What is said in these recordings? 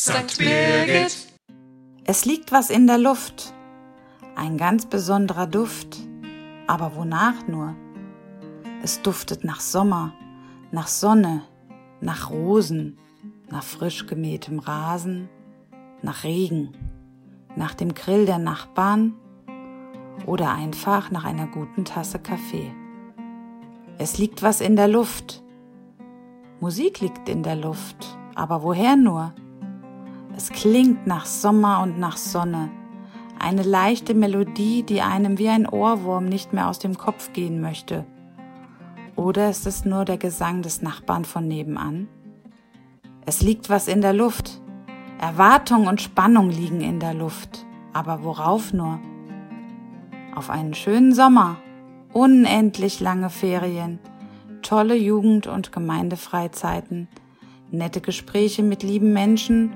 St. Birgit. Es liegt was in der Luft, ein ganz besonderer Duft, aber wonach nur? Es duftet nach Sommer, nach Sonne, nach Rosen, nach frisch gemähtem Rasen, nach Regen, nach dem Grill der Nachbarn oder einfach nach einer guten Tasse Kaffee. Es liegt was in der Luft. Musik liegt in der Luft, aber woher nur? Es klingt nach Sommer und nach Sonne. Eine leichte Melodie, die einem wie ein Ohrwurm nicht mehr aus dem Kopf gehen möchte. Oder ist es nur der Gesang des Nachbarn von nebenan? Es liegt was in der Luft. Erwartung und Spannung liegen in der Luft. Aber worauf nur? Auf einen schönen Sommer, unendlich lange Ferien, tolle Jugend- und Gemeindefreizeiten, nette Gespräche mit lieben Menschen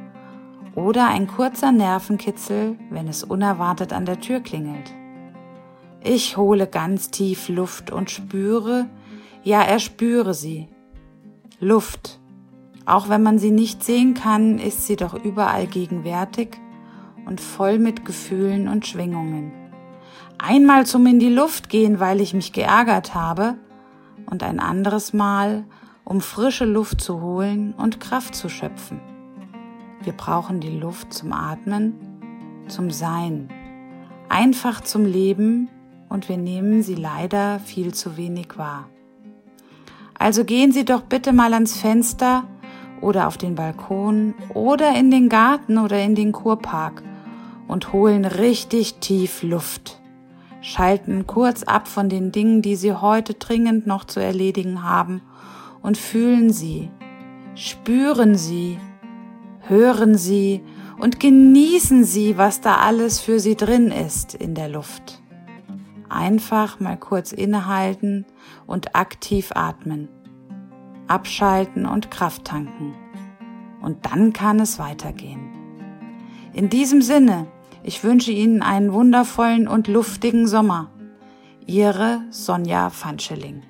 oder ein kurzer Nervenkitzel, wenn es unerwartet an der Tür klingelt. Ich hole ganz tief Luft und spüre, ja erspüre sie. Luft. Auch wenn man sie nicht sehen kann, ist sie doch überall gegenwärtig und voll mit Gefühlen und Schwingungen. Einmal zum in die Luft gehen, weil ich mich geärgert habe, und ein anderes Mal, um frische Luft zu holen und Kraft zu schöpfen. Wir brauchen die Luft zum Atmen, zum Sein, einfach zum Leben und wir nehmen sie leider viel zu wenig wahr. Also gehen Sie doch bitte mal ans Fenster oder auf den Balkon oder in den Garten oder in den Kurpark und holen richtig tief Luft. Schalten kurz ab von den Dingen, die Sie heute dringend noch zu erledigen haben und fühlen Sie, spüren Sie, hören Sie und genießen Sie, was da alles für Sie drin ist in der Luft. Einfach mal kurz innehalten und aktiv atmen. Abschalten und Kraft tanken. Und dann kann es weitergehen. In diesem Sinne, ich wünsche Ihnen einen wundervollen und luftigen Sommer. Ihre Sonja Fanscheling.